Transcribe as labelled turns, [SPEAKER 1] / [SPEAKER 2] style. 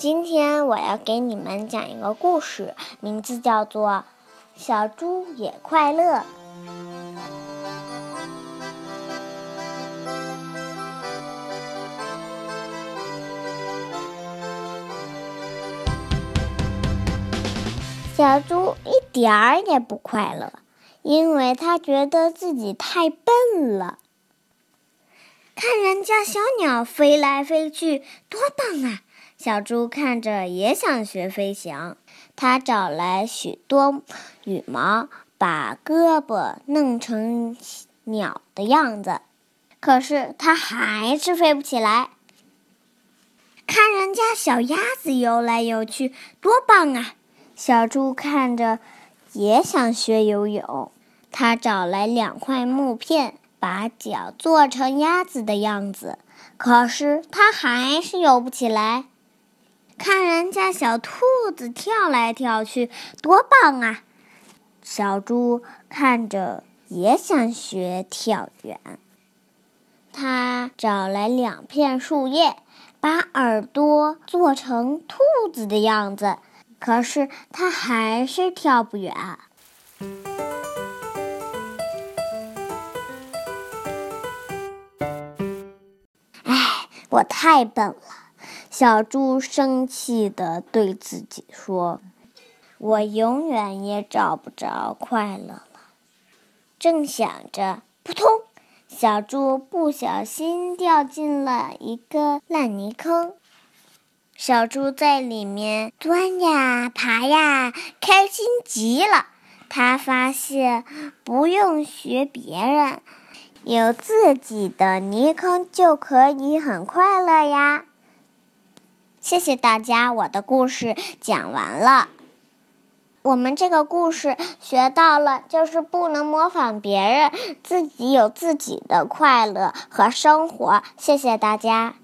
[SPEAKER 1] 今天我要给你们讲一个故事，名字叫做《小猪也快乐》。小猪一点儿也不快乐，因为他觉得自己太笨了。看人家小鸟飞来飞去，多棒啊！小猪看着也想学飞翔。他找来许多羽毛，把胳膊弄成鸟的样子，可是他还是飞不起来。看人家小鸭子游来游去，多棒啊！小猪看着，也想学游泳。他找来两块木片，把脚做成鸭子的样子。可是他还是游不起来。看人家小兔子跳来跳去，多棒啊！小猪看着，也想学跳远。他找来两片树叶，把耳朵做成兔子的样子。可是他还是跳不远。唉，我太笨了！小猪生气地对自己说：“我永远也找不着快乐了。”正想着，扑通，小猪不小心掉进了一个烂泥坑。小猪在里面钻呀爬呀，开心极了。他发现不用学别人，有自己的泥坑就可以很快乐呀。谢谢大家，我的故事讲完了。我们这个故事学到了，就是不能模仿别人，自己有自己的快乐和生活。谢谢大家。